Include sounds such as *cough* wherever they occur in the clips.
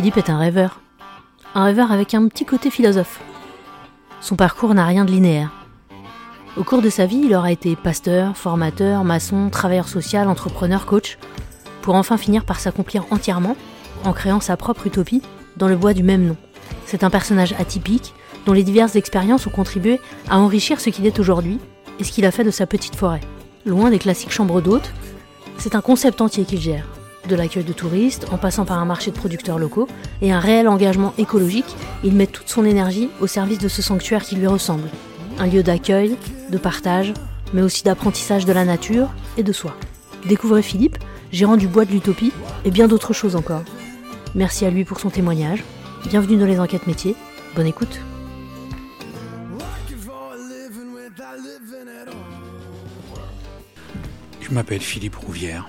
Philippe est un rêveur. Un rêveur avec un petit côté philosophe. Son parcours n'a rien de linéaire. Au cours de sa vie, il aura été pasteur, formateur, maçon, travailleur social, entrepreneur, coach, pour enfin finir par s'accomplir entièrement en créant sa propre utopie dans le bois du même nom. C'est un personnage atypique dont les diverses expériences ont contribué à enrichir ce qu'il est aujourd'hui et ce qu'il a fait de sa petite forêt. Loin des classiques chambres d'hôtes, c'est un concept entier qu'il gère. De l'accueil de touristes, en passant par un marché de producteurs locaux et un réel engagement écologique, il met toute son énergie au service de ce sanctuaire qui lui ressemble. Un lieu d'accueil, de partage, mais aussi d'apprentissage de la nature et de soi. Découvrez Philippe, gérant du bois de l'utopie et bien d'autres choses encore. Merci à lui pour son témoignage. Bienvenue dans les enquêtes métiers. Bonne écoute. Je m'appelle Philippe Rouvière.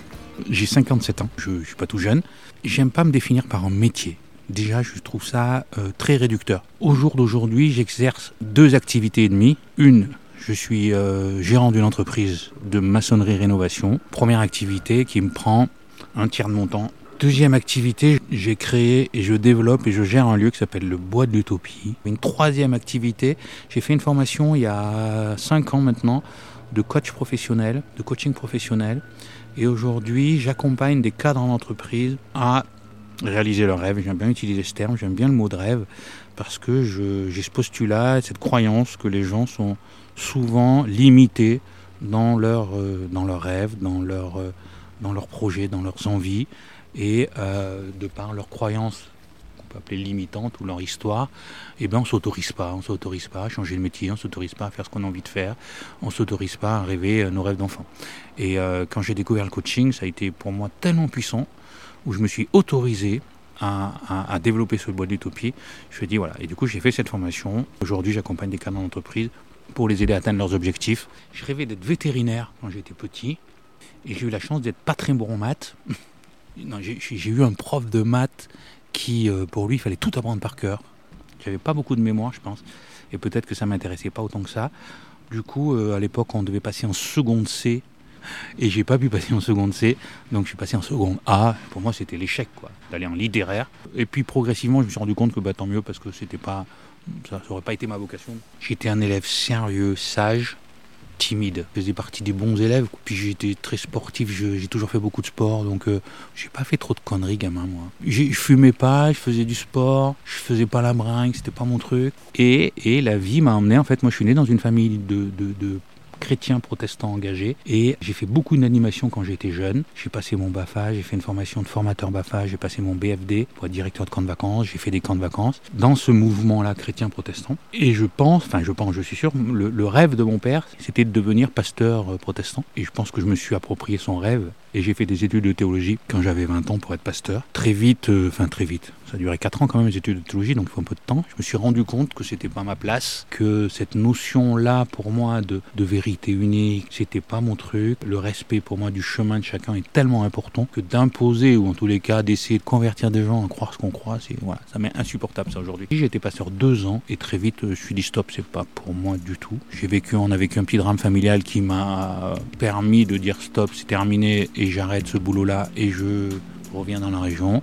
J'ai 57 ans, je ne suis pas tout jeune. J'aime pas me définir par un métier. Déjà, je trouve ça euh, très réducteur. Au jour d'aujourd'hui, j'exerce deux activités et demie. Une, je suis euh, gérant d'une entreprise de maçonnerie rénovation. Première activité qui me prend un tiers de mon temps. Deuxième activité, j'ai créé et je développe et je gère un lieu qui s'appelle le Bois de l'Utopie. Une troisième activité, j'ai fait une formation il y a cinq ans maintenant de coach professionnel, de coaching professionnel. Et aujourd'hui, j'accompagne des cadres en entreprise à réaliser leurs rêves. J'aime bien utiliser ce terme, j'aime bien le mot de rêve, parce que j'ai ce postulat, cette croyance que les gens sont souvent limités dans, leur, euh, leurs rêves, dans, leur, euh, dans leurs projets, dans leurs envies, et euh, de par leurs croyances peut appeler limitantes ou leur histoire, eh ben on s'autorise pas, on s'autorise pas à changer de métier, on s'autorise pas à faire ce qu'on a envie de faire, on s'autorise pas à rêver nos rêves d'enfant. Et euh, quand j'ai découvert le coaching, ça a été pour moi tellement puissant, où je me suis autorisé à, développer ce bois d'utopie. Je me dis voilà, et du coup j'ai fait cette formation. Aujourd'hui j'accompagne des cadres d'entreprise pour les aider à atteindre leurs objectifs. Je rêvais d'être vétérinaire quand j'étais petit, et j'ai eu la chance d'être pas très bon en maths. *laughs* j'ai eu un prof de maths qui, euh, pour lui, il fallait tout apprendre par cœur. J'avais pas beaucoup de mémoire, je pense, et peut-être que ça m'intéressait pas autant que ça. Du coup, euh, à l'époque, on devait passer en seconde C, et j'ai pas pu passer en seconde C, donc je suis passé en seconde A. Pour moi, c'était l'échec, quoi, d'aller en littéraire. Et puis progressivement, je me suis rendu compte que bah, tant mieux parce que c'était pas, ça n'aurait pas été ma vocation. J'étais un élève sérieux, sage, timide. Je faisais partie des bons élèves. Puis j'étais très sportif, j'ai toujours fait beaucoup de sport, donc euh, j'ai pas fait trop de conneries, gamin, moi. Je fumais pas, je faisais du sport, je faisais pas la bringue, c'était pas mon truc. Et, et la vie m'a emmené, en fait, moi je suis né dans une famille de, de, de chrétien protestant engagé. Et j'ai fait beaucoup d'animation quand j'étais jeune. J'ai passé mon BAFA, j'ai fait une formation de formateur BAFA, j'ai passé mon BFD pour être directeur de camp de vacances, j'ai fait des camps de vacances dans ce mouvement-là chrétien protestant. Et je pense, enfin je pense, je suis sûr, le, le rêve de mon père, c'était de devenir pasteur euh, protestant. Et je pense que je me suis approprié son rêve et j'ai fait des études de théologie quand j'avais 20 ans pour être pasteur. Très vite, euh, enfin très vite, ça a duré 4 ans quand même les études de théologie, donc il faut un peu de temps. Je me suis rendu compte que c'était pas ma place, que cette notion-là pour moi de, vérité unique, c'était pas mon truc. Le respect pour moi du chemin de chacun est tellement important que d'imposer ou en tous les cas d'essayer de convertir des gens à croire ce qu'on croit, c'est voilà, ça m'est insupportable ça aujourd'hui. J'ai été pasteur deux ans et très vite je suis dit stop, c'est pas pour moi du tout. J'ai vécu, on a vécu un petit drame familial qui m'a permis de dire stop, c'est terminé j'arrête ce boulot-là et je reviens dans la région.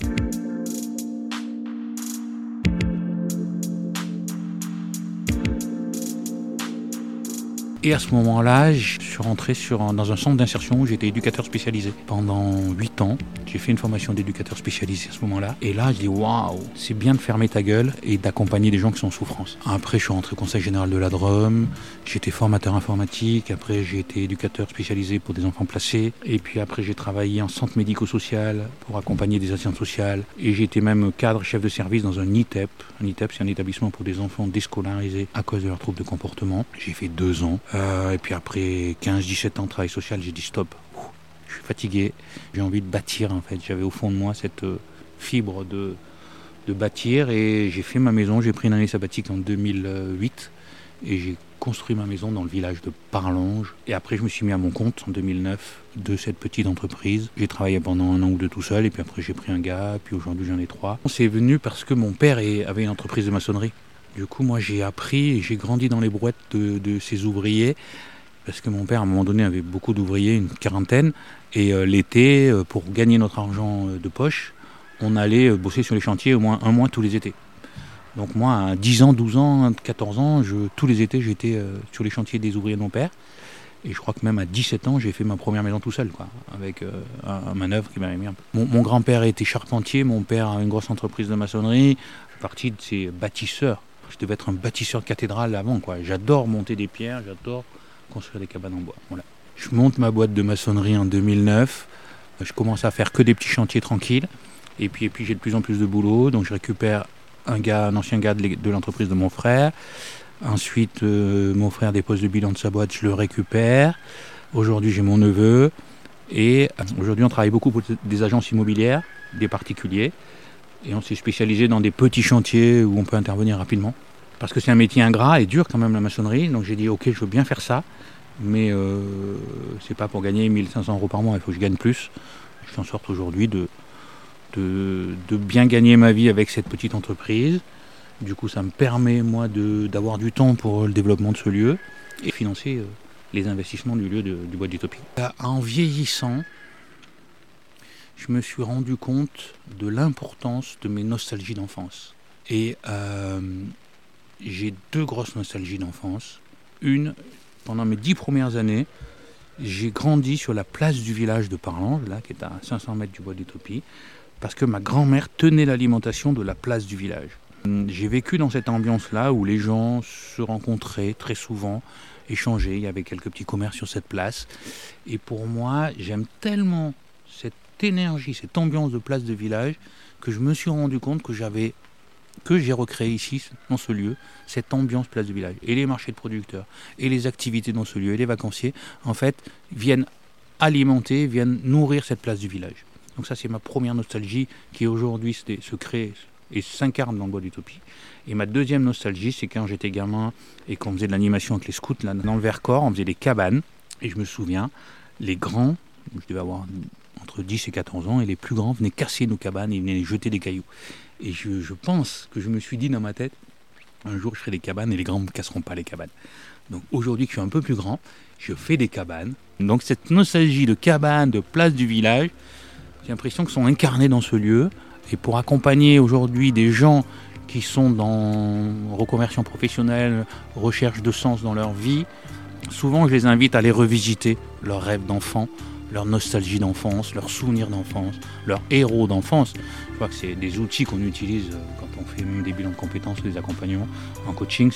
Et à ce moment-là, je suis rentré dans un centre d'insertion où j'étais éducateur spécialisé. Pendant 8 ans, j'ai fait une formation d'éducateur spécialisé à ce moment-là. Et là, je dis waouh, c'est bien de fermer ta gueule et d'accompagner des gens qui sont en souffrance. Après, je suis rentré au conseil général de la Drôme. J'étais formateur informatique. Après, j'ai été éducateur spécialisé pour des enfants placés. Et puis après, j'ai travaillé en centre médico-social pour accompagner des assistantes sociales. Et j'étais même cadre chef de service dans un ITEP. Un ITEP, c'est un établissement pour des enfants déscolarisés à cause de leurs troubles de comportement. J'ai fait deux ans. Euh, et puis après 15-17 ans de travail social, j'ai dit stop. Je suis fatigué. J'ai envie de bâtir en fait. J'avais au fond de moi cette euh, fibre de, bâtir et j'ai fait ma maison. J'ai pris une année sabbatique en 2008 et j'ai construit ma maison dans le village de Parlange. Et après, je me suis mis à mon compte en 2009 de cette petite entreprise. J'ai travaillé pendant un an ou deux tout seul et puis après j'ai pris un gars, puis aujourd'hui j'en ai trois. C'est venu parce que mon père avait une entreprise de maçonnerie. Du coup, moi, j'ai appris j'ai grandi dans les brouettes de, ces ouvriers, parce que mon père, à un moment donné, avait beaucoup d'ouvriers, une quarantaine, et euh, l'été, euh, pour gagner notre argent euh, de poche, on allait bosser sur les chantiers au moins un mois tous les étés. Donc moi, à 10 ans, 12 ans, 14 ans, tous les étés, j'étais sur les chantiers des ouvriers de mon père. Et je crois que même à 17 ans, j'ai fait ma première maison tout seul, quoi, avec euh, un, manœuvre qui m'avait mis un peu. Mon, grand-père était charpentier, mon père a une grosse entreprise de maçonnerie. Je suis parti de ces bâtisseurs. Je devais être un bâtisseur de cathédrale avant, quoi. J'adore monter des pierres, j'adore construire des cabanes en bois. Voilà. Je monte ma boîte de maçonnerie en 2009. Je commence à faire que des petits chantiers tranquilles. Et puis, et puis j'ai de plus en plus de boulot, donc je récupère un gars, un ancien gars de l'entreprise de mon frère. Ensuite, euh, mon frère dépose le bilan de sa boîte, je le récupère. Aujourd'hui, j'ai mon neveu. Et euh, aujourd'hui, on travaille beaucoup pour des agences immobilières, des particuliers. Et on s'est spécialisé dans des petits chantiers où on peut intervenir rapidement. Parce que c'est un métier ingrat et dur quand même la maçonnerie. Donc j'ai dit, ok, je veux bien faire ça. Mais euh, c'est pas pour gagner 1500 euros par mois, il faut que je gagne plus. Je fais en sorte aujourd'hui de, de, bien gagner ma vie avec cette petite entreprise du coup, ça me permet, moi, d'avoir du temps pour le développement de ce lieu et financer euh, les investissements du lieu du Bois d'Utopie. Euh, en vieillissant, je me suis rendu compte de l'importance de mes nostalgies d'enfance. Et euh, j'ai deux grosses nostalgies d'enfance. Une, pendant mes dix premières années, j'ai grandi sur la place du village de Parlange, là, qui est à 500 mètres du bois d'Utopie, parce que ma grand-mère tenait l'alimentation de la place du village. J'ai vécu dans cette ambiance-là où les gens se rencontraient très souvent, échangeaient. Il y avait quelques petits commerces sur cette place. Et pour moi, j'aime tellement cette énergie, cette ambiance de place de village que je me suis rendu compte que j'avais que j'ai recréé ici, dans ce lieu, cette ambiance place de village. Et les marchés de producteurs, et les activités dans ce lieu, et les vacanciers, en fait, viennent alimenter, viennent nourrir cette place du village. Donc ça, c'est ma première nostalgie qui aujourd'hui se crée et s'incarne dans bois d'Utopie. Et ma deuxième nostalgie, c'est quand j'étais gamin et qu'on faisait de l'animation avec les scouts là, dans le Vercors, on faisait des cabanes. Et je me souviens, les grands, je devais avoir entre 10 et 14 ans, et les plus grands venaient casser nos cabanes et venaient jeter des cailloux. Et je, pense que je me suis dit dans ma tête, un jour je ferai des cabanes et les grands ne casseront pas les cabanes. Donc aujourd'hui que je suis un peu plus grand, je fais des cabanes. Donc cette nostalgie de cabane, de place du village, j'ai l'impression qu'ils sont incarnés dans ce lieu. Et pour accompagner aujourd'hui des gens qui sont dans reconversion professionnelle, recherche de sens dans leur vie, souvent je les invite à les revisiter leurs rêves d'enfant, leur nostalgie d'enfance, leurs souvenirs d'enfance, leurs héros d'enfance. Je crois que c'est des outils qu'on utilise quand on fait des bilans de compétences, des accompagnements en coaching.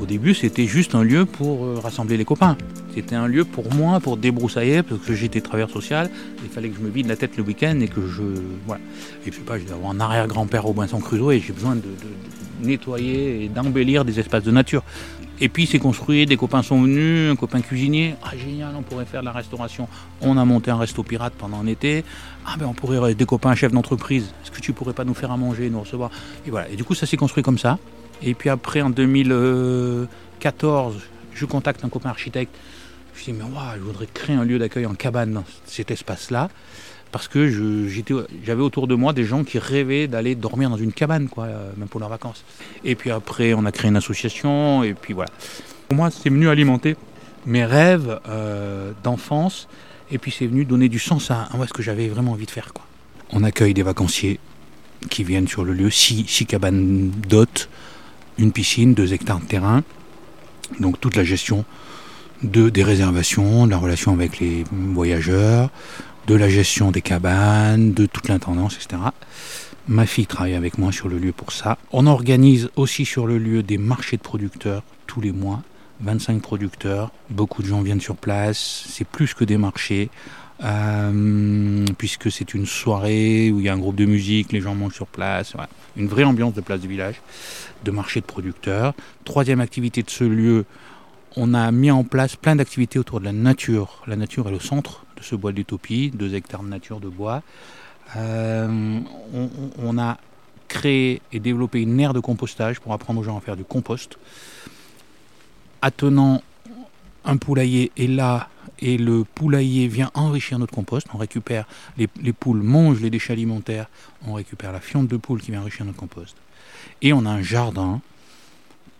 Au début, c'était juste un lieu pour euh, rassembler les copains. C'était un lieu pour moi, pour débroussailler, parce que j'étais travailleur social. Il fallait que je me vide la tête le week-end et que je. Voilà. Et je sais pas, j'ai avoir un arrière-grand-père au Robinson Crusoe et j'ai besoin de, nettoyer et d'embellir des espaces de nature. Et puis c'est construit, des copains sont venus, un copain cuisinier, ah génial, on pourrait faire de la restauration. On a monté un resto pirate pendant un été. Ah ben on pourrait des copains chefs d'entreprise. Est-ce que tu pourrais pas nous faire à manger, nous recevoir? Et voilà. Et du coup ça s'est construit comme ça. Et puis après, en 2014, je contacte un copain architecte. Je dis, mais je voudrais créer un lieu d'accueil en cabane dans cet espace-là. Parce que j'avais autour de moi des gens qui rêvaient d'aller dormir dans une cabane, quoi, euh, même pour leurs vacances. Et puis après, on a créé une association, et puis voilà. Pour moi, c'est venu alimenter mes rêves euh, d'enfance, et puis c'est venu donner du sens à, ce que j'avais vraiment envie de faire. Quoi. On accueille des vacanciers qui viennent sur le lieu, six, cabanes d'hôtes, une piscine, deux hectares de terrain, donc toute la gestion de, des réservations, de la relation avec les voyageurs, de la gestion des cabanes, de toute l'intendance, etc. Ma fille travaille avec moi sur le lieu pour ça. On organise aussi sur le lieu des marchés de producteurs tous les mois. 25 producteurs, beaucoup de gens viennent sur place, c'est plus que des marchés. Euh, puisque c'est une soirée où il y a un groupe de musique, les gens mangent sur place, une vraie ambiance de place de village, de marché de producteurs. Troisième activité de ce lieu, on a mis en place plein d'activités autour de la nature. La nature est le centre ce bois d'utopie, deux hectares de nature de bois. Euh, on, a créé et développé une aire de compostage pour apprendre aux gens à faire du compost. Attenant un poulailler est là et le poulailler vient enrichir notre compost. On récupère, les, poules mangent les déchets alimentaires, on récupère la fiente de poule qui vient enrichir notre compost. Et on a un jardin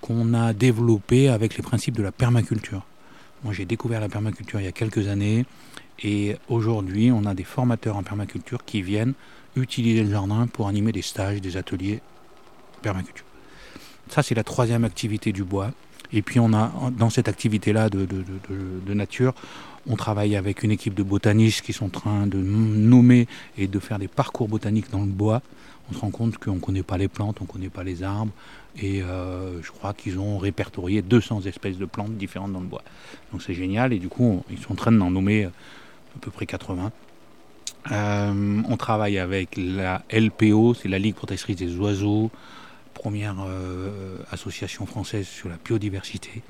qu'on a développé avec les principes de la permaculture. Moi, j'ai découvert la permaculture il y a quelques années et aujourd'hui, on a des formateurs en permaculture qui viennent utiliser le jardin pour animer des stages, des ateliers permaculture. Ça, c'est la troisième activité du bois. Et puis, on a dans cette activité-là de, nature, on travaille avec une équipe de botanistes qui sont en train de nommer et de faire des parcours botaniques dans le bois. On se rend compte qu'on ne connaît pas les plantes, on ne connaît pas les arbres. Et euh, je crois qu'ils ont répertorié 200 espèces de plantes différentes dans le bois. Donc c'est génial. Et du coup, ils sont en train d'en nommer à peu près 80. Euh, on travaille avec la LPO, c'est la Ligue protectrice des oiseaux, première euh, association française sur la biodiversité.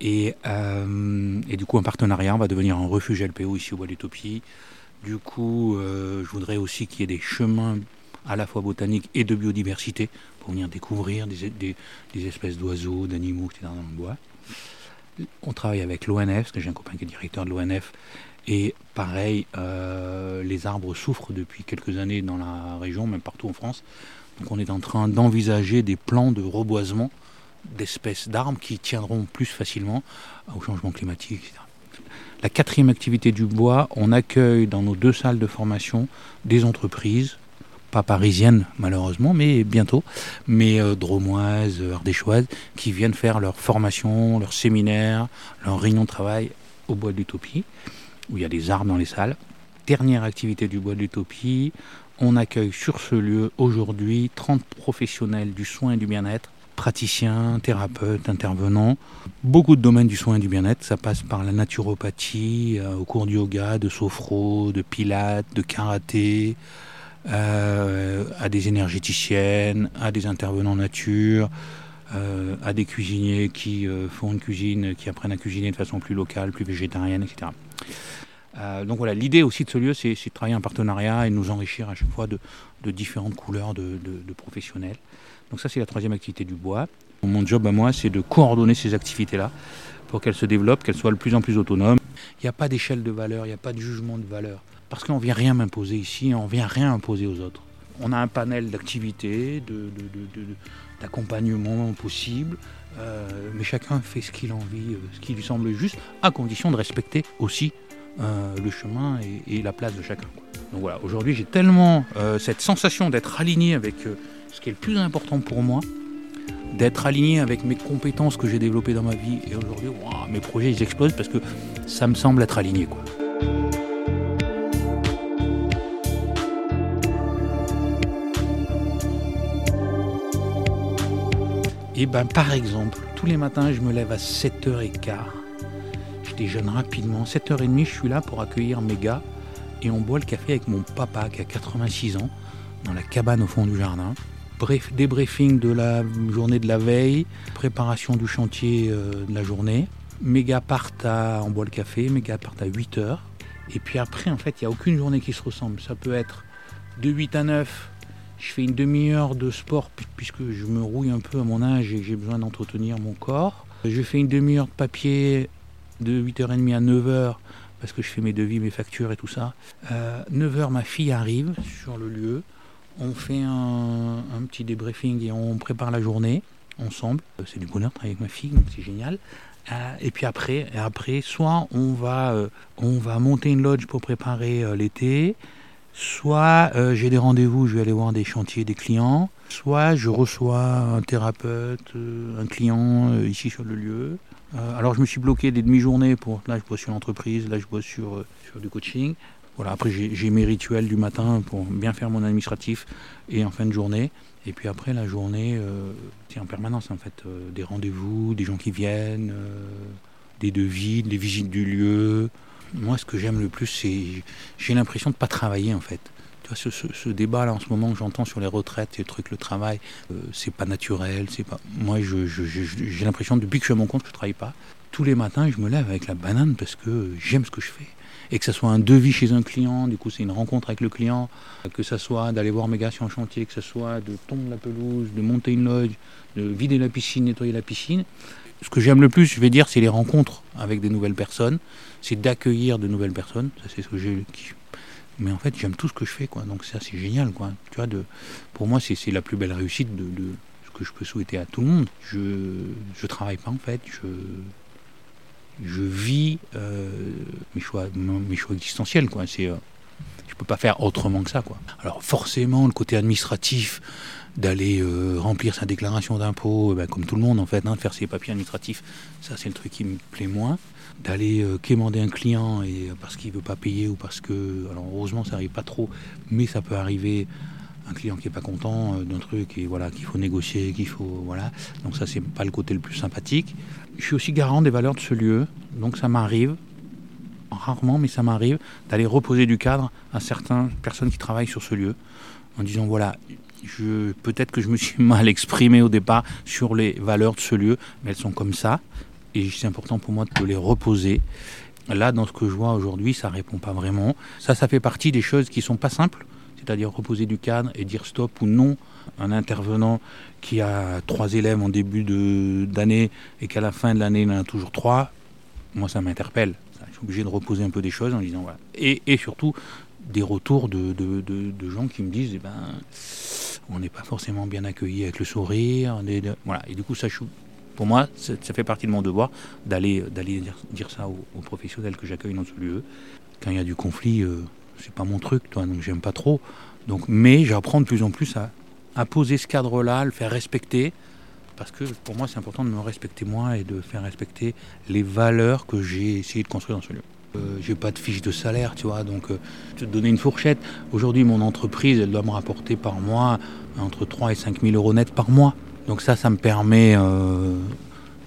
Et, euh, et, du coup, un partenariat, on va devenir un refuge LPO ici au Bois d'Utopie. Du coup, je voudrais aussi qu'il y ait des chemins à la fois botaniques et de biodiversité pour venir découvrir des, des espèces d'oiseaux, d'animaux, etc. dans le bois. On travaille avec l'ONF, parce que j'ai un copain qui est directeur de l'ONF, et pareil, euh, les arbres souffrent depuis quelques années dans la région, même partout en France. Donc on est en train d'envisager des plans de reboisement d'espèces d'arbres qui tiendront plus facilement au changement climatique, etc. La quatrième activité du bois, on accueille dans nos deux salles de formation des entreprises, pas parisiennes malheureusement, mais bientôt, mais euh, dromoises, ardéchoises, qui viennent faire leur formation, leur séminaire, leur réunion de travail au bois de l'Utopie où il y a des arbres dans les salles. Dernière activité du Bois de l'Utopie, on accueille sur ce lieu aujourd'hui 30 professionnels du soin et du bien-être, praticiens, thérapeutes, intervenants. Beaucoup de domaines du soin et du bien-être, ça passe par la naturopathie, euh, au cours du yoga, de sophro, de pilates, de karaté, euh, à des énergéticiennes, à des intervenants nature, euh, à des cuisiniers qui font une cuisine, qui apprennent à cuisiner de façon plus locale, plus végétarienne, etc. Euh, donc voilà, l'idée aussi de ce lieu, c'est de travailler en partenariat et de nous enrichir à chaque fois de, différentes couleurs de, professionnels. Donc ça, c'est la troisième activité du bois. Mon job à moi, c'est de coordonner ces activités-là pour qu'elles se développent, qu'elles soient de plus en plus autonomes. Il n'y a pas d'échelle de valeur, il n'y a pas de jugement de valeur. Parce qu'on ne vient rien m'imposer ici, on ne vient rien imposer aux autres. On a un panel d'activités, d'accompagnement possible, euh, mais chacun fait ce qu'il a envie, euh, ce qui lui semble juste, à condition de respecter aussi euh, le chemin et, la place de chacun. Donc voilà, aujourd'hui j'ai tellement cette sensation d'être aligné avec ce qui est le plus important pour moi, d'être aligné avec mes compétences que j'ai développées dans ma vie. Et aujourd'hui, mes projets ils explosent parce que ça me semble être aligné. Et ben par exemple, tous les matins je me lève à 7h15 déjeune rapidement. 7h30, je suis là pour accueillir mes gars et on boit le café avec mon papa qui a 86 ans dans la cabane au fond du jardin. Bref, débriefing de la journée de la veille, préparation du chantier euh, de la journée. Mes gars partent à, on boit le café, mes gars partent à 8h. Et puis après, en fait, il n'y a aucune journée qui se ressemble. Ça peut être de 8 à 9, je fais une demi-heure de sport puisque je me rouille un peu à mon âge et j'ai besoin d'entretenir mon corps. Je fais une demi-heure de papier de 8h30 à 9h, parce que je fais mes devis, mes factures et tout ça. 9h, euh, ma fille arrive sur le lieu. On fait un, petit débriefing et on prépare la journée ensemble. Euh, c'est du bonheur avec ma fille, donc c'est génial. Euh, et puis après, après, soit on va, on va monter une lodge pour préparer l'été, soit j'ai des rendez-vous, je vais aller voir des chantiers, des clients, soit je reçois un thérapeute, un client ici sur le lieu, euh, alors je me suis bloqué des demi-journées pour. Là, je bosse sur l'entreprise, là, je bosse sur, euh, sur du coaching. Voilà, après, j'ai mes rituels du matin pour bien faire mon administratif et en fin de journée. Et puis après, la journée, euh, c'est en permanence en fait. des rendez-vous, des gens qui viennent, des devis, des visites du lieu. Moi, ce que j'aime le plus, c'est. J'ai l'impression de ne pas travailler en fait ce, débat là en ce moment que j'entends sur les retraites et le truc, le travail, euh, c'est pas naturel, c'est pas. Moi, j'ai l'impression depuis que je suis à mon compte que je travaille pas. Tous les matins, je me lève avec la banane parce que j'aime ce que je fais. Et que ce soit un devis chez un client, du coup c'est une rencontre avec le client, que ce soit d'aller voir mes gars sur un chantier, que ce soit de tondre la pelouse, de monter une lodge, de vider la piscine, nettoyer la piscine. Ce que j'aime le plus, je vais dire, c'est les rencontres avec des nouvelles personnes, c'est d'accueillir de nouvelles personnes. Ça, c'est ce que j'ai, mais en fait j'aime tout ce que je fais quoi donc ça c'est génial quoi tu vois pour moi c'est la plus belle réussite de, ce que je peux souhaiter à tout le monde je je travaille pas en fait je vis mes, choix, mes choix existentiels. Quoi. C'est, je peux pas faire autrement que ça. Quoi. Alors forcément, le côté administratif, d'aller remplir sa déclaration d'impôt, ben, comme tout le monde en fait, hein, de faire ses papiers administratifs, ça c'est le truc qui me plaît moins d'aller euh, quémander un client et euh, parce qu'il veut pas payer ou parce que alors heureusement ça arrive pas trop mais ça peut arriver un client qui est pas content euh, d'un truc et voilà qu'il faut négocier qu'il faut voilà donc ça c'est pas le côté le plus sympathique je suis aussi garant des valeurs de ce lieu donc ça m'arrive rarement mais ça m'arrive d'aller reposer du cadre à certaines personnes qui travaillent sur ce lieu en disant voilà peut-être que je me suis *laughs* mal exprimé au départ sur les valeurs de ce lieu, mais elles sont comme ça et c'est important pour moi de les reposer. Là, dans ce que je vois aujourd'hui, ça répond pas vraiment. Ça, ça fait partie des choses qui sont pas simples, c'est-à-dire reposer du cadre et dire stop ou non un intervenant qui a trois élèves en début d'année et qu'à la fin de l'année il en a toujours trois. Moi, ça m'interpelle. Obligé de reposer un peu des choses en disant voilà. Et, et surtout des retours de, de, de, gens qui me disent eh ben, on n'est pas forcément bien accueilli avec le sourire. voilà. Et du coup, ça, pour moi, ça fait partie de mon devoir d'aller d'aller dire, ça aux, professionnels que j'accueille dans ce lieu. Quand il y a du conflit, euh, c'est pas mon truc, toi, donc j'aime pas trop. Donc, mais j'apprends de plus en plus à, à poser ce cadre-là, le faire respecter, parce que pour moi, c'est important de me respecter moi et de faire respecter les valeurs que j'ai essayé de construire dans ce lieu. Euh, j'ai pas de fiche de salaire, tu vois, donc euh, te donner une fourchette. Aujourd'hui, mon entreprise, elle doit me rapporter par mois entre 3 et 5 000 euros net par mois. Donc ça, ça me permet euh,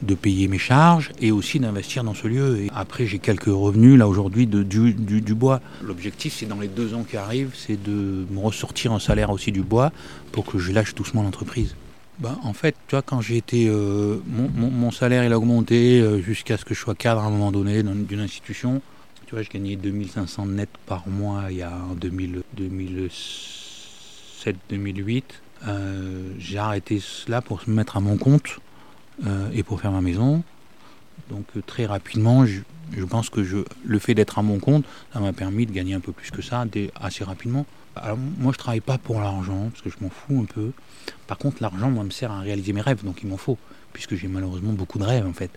de payer mes charges et aussi d'investir dans ce lieu. Après, j'ai quelques revenus là aujourd'hui du, du, bois. L'objectif, c'est dans les deux ans qui arrivent, c'est de me ressortir un salaire aussi du bois pour que je lâche doucement l'entreprise. Bah, en fait, tu vois, quand j'ai été, euh, mon, salaire il a augmenté euh, jusqu'à ce que je sois cadre à un moment donné d'une institution. Tu vois, je gagnais 2500 net par mois il y a en 2007-2008. Euh, j'ai arrêté cela pour se mettre à mon compte et pour faire ma maison. Donc très rapidement, je, pense que le fait d'être à mon compte, ça m'a permis de gagner un peu plus que ça assez rapidement. Moi, je travaille pas pour l'argent, parce que je m'en fous un peu. Par contre, l'argent, moi, me sert à réaliser mes rêves, donc il m'en faut, puisque j'ai malheureusement beaucoup de rêves, en fait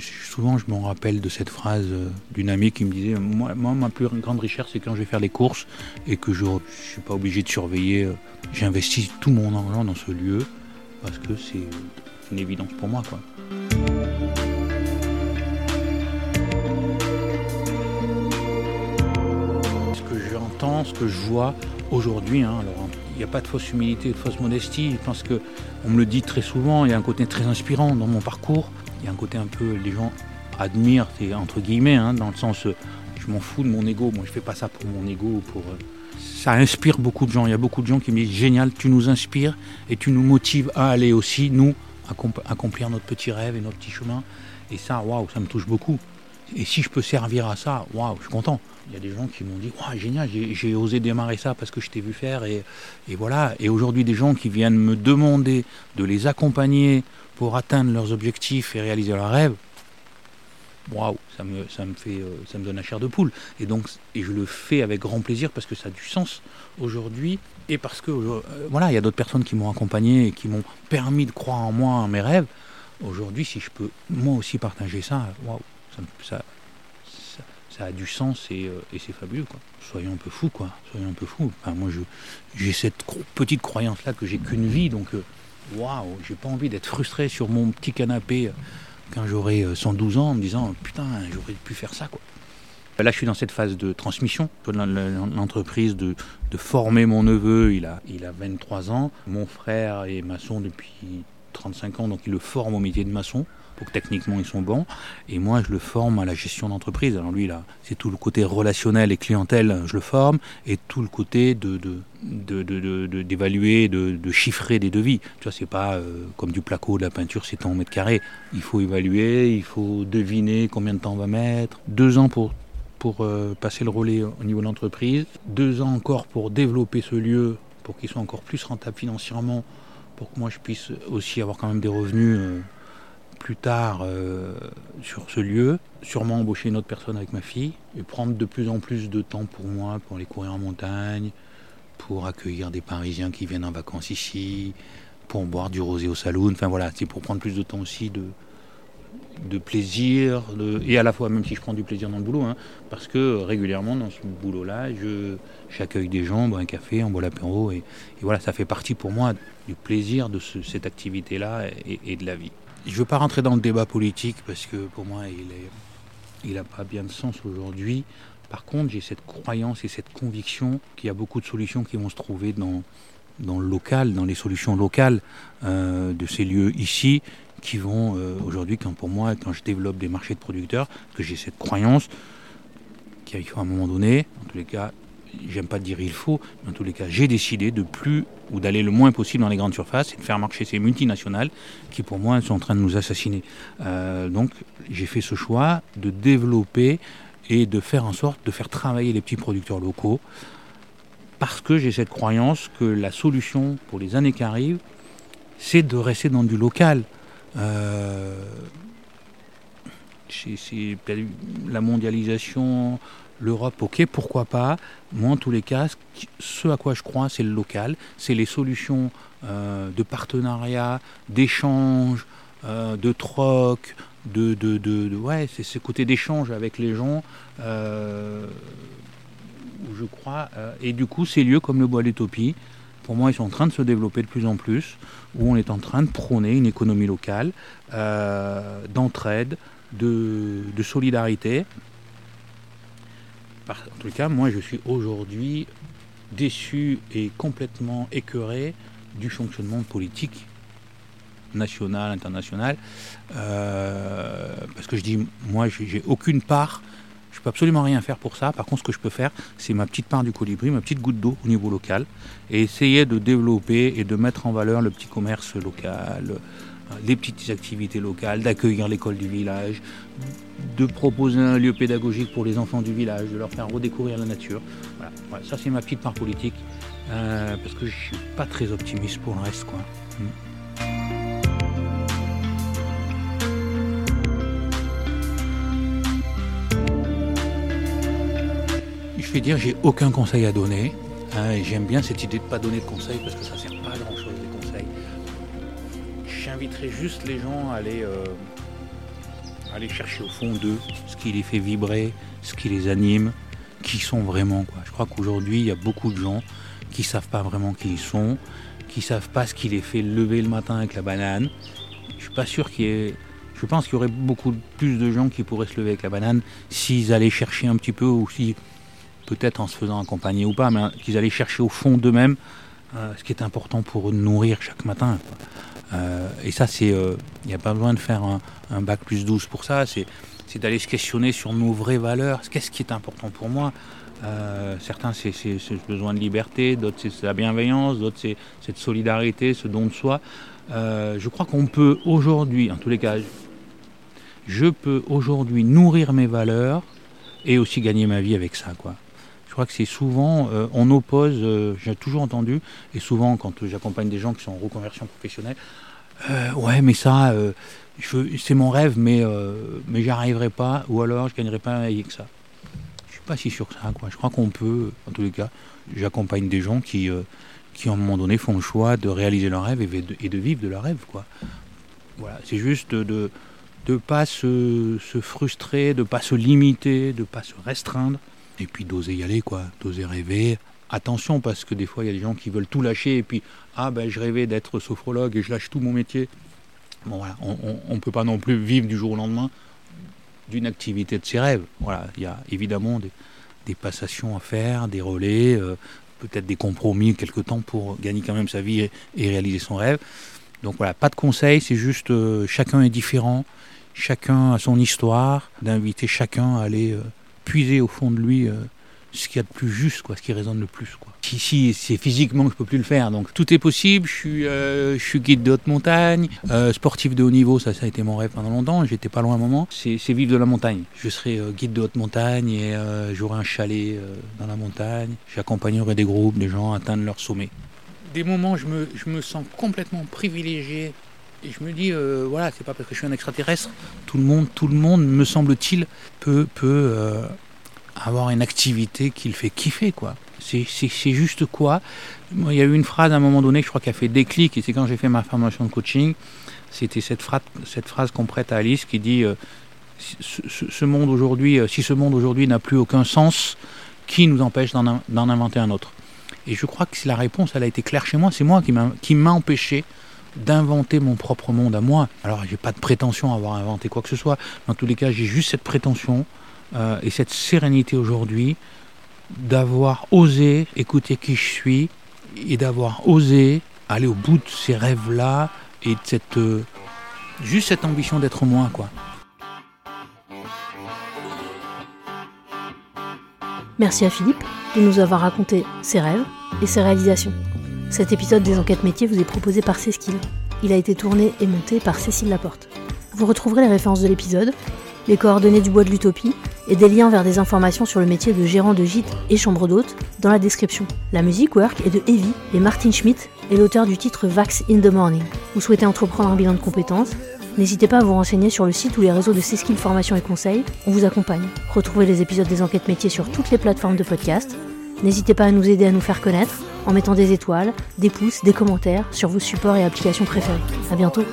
souvent je me rappelle de cette phrase euh, d'une amie qui me disait moi, ma plus grande richesse c'est quand je vais faire les courses et que je ne suis pas obligé de surveiller euh, j'investis tout mon argent dans ce lieu parce que c'est une évidence pour moi. Ce que je vois aujourd'hui, hein, il n'y a pas de fausse humilité, de fausse modestie. Je pense que on me le dit très souvent. Il y a un côté très inspirant dans mon parcours il y a un côté un peu, les gens admirent, c'est entre guillemets, hein, dans le sens, euh, je m'en fous de mon ego, moi je fais pas ça pour mon ego. Euh, ça inspire beaucoup de gens, il y a beaucoup de gens qui me disent, génial, tu nous inspires et tu nous motives à aller aussi, nous, accomplir notre petit rêve et notre petit chemin. Et ça, waouh, ça me touche beaucoup. Et si je peux servir à ça, waouh, je suis content. Il y a des gens qui m'ont dit, waouh, génial, j'ai osé démarrer ça parce que je t'ai vu faire. Et, et voilà. Et aujourd'hui, des gens qui viennent me demander de les accompagner pour atteindre leurs objectifs et réaliser leurs rêves, waouh, ça me, ça me fait, euh, ça me donne la chair de poule. Et donc, et je le fais avec grand plaisir parce que ça a du sens aujourd'hui et parce que euh, voilà, il y a d'autres personnes qui m'ont accompagné et qui m'ont permis de croire en moi, en mes rêves. Aujourd'hui, si je peux moi aussi partager ça, waouh, ça, ça, a du sens et, euh, c'est fabuleux. Soyons un peu fous quoi, soyons un peu fous. Enfin, moi, j'ai cette petite croyance là que j'ai qu'une vie, donc waouh, j'ai pas envie d'être frustré sur mon petit canapé euh, quand j'aurai 112 euh, ans en me disant putain, j'aurais pu faire ça quoi. Là, je suis dans cette phase de transmission l'entreprise, de, de, former mon neveu. Il a, il a 23 ans. Mon frère est maçon depuis 35 ans, donc il le forme au métier de maçon que techniquement ils sont bons. Et moi, je le forme à la gestion d'entreprise. Alors lui, là, c'est tout le côté relationnel et clientèle, je le forme, et tout le côté de, d'évaluer, de, de, chiffrer des devis. Tu vois, c'est pas euh, comme du placo, de la peinture, c'est en mètre carré. Il faut évaluer, il faut deviner combien de temps on va mettre. Deux ans pour pour euh, passer le relais au niveau de l'entreprise, deux ans encore pour développer ce lieu, pour qu'il soit encore plus rentable financièrement, pour que moi je puisse aussi avoir quand même des revenus euh, plus tard euh, sur ce lieu, sûrement embaucher une autre personne avec ma fille et prendre de plus en plus de temps pour moi, pour aller courir en montagne, pour accueillir des Parisiens qui viennent en vacances ici, pour boire du rosé au saloon. Enfin voilà, c'est pour prendre plus de temps aussi de plaisir, et à la fois même si je prends du plaisir dans le boulot, hein, parce que régulièrement dans ce boulot-là, j'accueille des gens, on boit un café, on boit l'apéro, et, voilà, ça fait partie pour moi du plaisir de cette activité-là et, de la vie. Je ne veux pas rentrer dans le débat politique parce que pour moi, il n'a pas bien de sens aujourd'hui. Par contre, j'ai cette croyance et cette conviction qu'il y a beaucoup de solutions qui vont se trouver dans, le local, dans les solutions locales euh, de ces lieux ici, qui vont euh, aujourd'hui, quand pour moi, quand je développe des marchés de producteurs, que j'ai cette croyance qu'il faut à un moment donné, en tous les cas, j'aime pas dire il faut, mais en tous les cas, j'ai décidé de plus ou d'aller le moins possible dans les grandes surfaces et de faire marcher ces multinationales qui, pour moi, sont en train de nous assassiner. Euh, donc, j'ai fait ce choix de développer et de faire en sorte de faire travailler les petits producteurs locaux parce que j'ai cette croyance que la solution pour les années qui arrivent, c'est de rester dans du local. Euh, c'est la mondialisation, l'Europe, ok, pourquoi pas. Moi, en tous les cas, ce à quoi je crois, c'est le local, c'est les solutions euh, de partenariat, d'échange, euh, de troc, de, de, de, ouais, c'est ce côté d'échange avec les gens. Euh, je crois, et du coup, ces lieux comme le Bois d'Utopie, pour moi, ils sont en train de se développer de plus en plus, où on est en train de prôner une économie locale, d'entraide, de, de, solidarité, en tout cas, moi, je suis aujourd'hui déçu et complètement écœuré du fonctionnement politique national, international, euh, parce que je dis, moi, j'ai aucune part, je peux absolument rien faire pour ça. Par contre, ce que je peux faire, c'est ma petite part du colibri, ma petite goutte d'eau au niveau local, et essayer de développer et de mettre en valeur le petit commerce local, des petites activités locales, d'accueillir l'école du village, de proposer un lieu pédagogique pour les enfants du village, de leur faire redécouvrir la nature. Voilà, ça c'est ma petite part politique, euh, parce que je suis pas très optimiste pour le reste. Quoi. Hmm. Je vais dire, j'ai aucun conseil à donner. Hein, j'aime bien cette idée de ne pas donner de conseils parce que ça sert pas à grand chose j'inviterai juste les gens à aller, euh, aller chercher au fond d'eux ce qui les fait vibrer, ce qui les anime, qui sont vraiment. Quoi. Je crois qu'aujourd'hui, il y a beaucoup de gens qui ne savent pas vraiment qui ils sont, qui ne savent pas ce qui les fait lever le matin avec la banane. Je suis pas sûr qu'il y ait... Je pense qu'il y aurait beaucoup plus de gens qui pourraient se lever avec la banane s'ils allaient chercher un petit peu, ou si, peut-être en se faisant accompagner ou pas, mais qu'ils allaient chercher au fond d'eux-mêmes euh, ce qui est important pour nourrir chaque matin. Euh, et ça, c'est, il euh, n'y a pas besoin de faire un, bac plus 12 pour ça. C'est, d'aller se questionner sur nos vraies valeurs. Qu'est-ce qui est important pour moi? Certains, c'est, ce besoin de liberté, d'autres, c'est la bienveillance, d'autres, c'est cette solidarité, ce don de soi. je crois qu'on peut aujourd'hui, en tous les cas, je peux aujourd'hui nourrir mes valeurs et aussi gagner ma vie avec ça, quoi. Je crois que c'est souvent, euh, on oppose, euh, j'ai toujours entendu, et souvent quand j'accompagne des gens qui sont en reconversion professionnelle, euh, ouais, mais ça, c'est mon rêve, mais, mais j'y arriverai pas, ou alors je gagnerai pas avec ça. Je suis pas si sûr que ça, quoi. Je crois qu'on peut, en tous les cas, j'accompagne des gens qui, qui, à un moment donné, font le choix de réaliser leur rêve et de, vivre de leur rêve, quoi. Voilà, c'est juste de ne pas se, se, frustrer, de ne pas se limiter, de ne pas se restreindre et puis d'oser y aller, quoi, d'oser rêver. Attention, parce que des fois, il y a des gens qui veulent tout lâcher, et puis, ah ben, je rêvais d'être sophrologue et je lâche tout mon métier. Bon, voilà, on ne peut pas non plus vivre du jour au lendemain d'une activité de ses rêves. Voilà, il y a évidemment des, passations à faire, des relais, euh, peut-être des compromis quelque temps pour gagner quand même sa vie et, réaliser son rêve. Donc voilà, pas de conseils, c'est juste euh, chacun est différent, chacun a son histoire, d'inviter chacun à aller euh, puiser au fond de lui euh, ce qu'il y a de plus juste, quoi, ce qui résonne le plus. Quoi. Ici, c'est physiquement que je peux plus le faire, donc tout est possible. Je suis, euh, guide de haute montagne, euh, sportif de haut niveau, ça, ça a été mon rêve pendant longtemps. J'étais pas loin un moment. C'est, vivre de la montagne. Je serai guide de haute montagne et j'aurai un chalet dans la montagne. J'accompagnerai des groupes, des gens à atteindre leur sommet. Des moments, je me, je me sens complètement privilégié et je me dis, euh, voilà, c'est pas parce que je suis un extraterrestre, tout le monde, tout le monde, me semble-t-il, peut, peut euh, avoir une activité qui le fait kiffer, quoi. C'est juste quoi Il y a eu une phrase à un moment donné, je crois, qui a fait déclic, et c'est quand j'ai fait ma formation de coaching. C'était cette phrase, cette phrase qu'on prête à Alice qui dit euh, ce, monde aujourd'hui, si ce monde aujourd'hui n'a plus aucun sens, qui nous empêche d'en inventer un autre? Et je crois que la réponse elle a été claire chez moi, c'est moi qui m'a empêché d'inventer mon propre monde à moi. Alors j'ai pas de prétention à avoir inventé quoi que ce soit, en tous les cas j'ai juste cette prétention euh, et cette sérénité aujourd'hui d'avoir osé écouter qui je suis et d'avoir osé aller au bout de ces rêves-là et de cette euh, juste cette ambition d'être moi quoi. Merci à Philippe de nous avoir raconté ses rêves et ses réalisations. Cet épisode des enquêtes métiers vous est proposé par Céskill. Il a été tourné et monté par Cécile Laporte. Vous retrouverez les références de l'épisode, les coordonnées du bois de l'utopie et des liens vers des informations sur le métier de gérant de gîte et chambre d'hôte dans la description. La musique work est de Evie et Martin Schmidt est l'auteur du titre Vax in the Morning. Vous souhaitez entreprendre un bilan de compétences? N'hésitez pas à vous renseigner sur le site ou les réseaux de Céskill Formation et Conseil, on vous accompagne. Retrouvez les épisodes des enquêtes métiers sur toutes les plateformes de podcast. N'hésitez pas à nous aider à nous faire connaître en mettant des étoiles, des pouces, des commentaires sur vos supports et applications préférés. À bientôt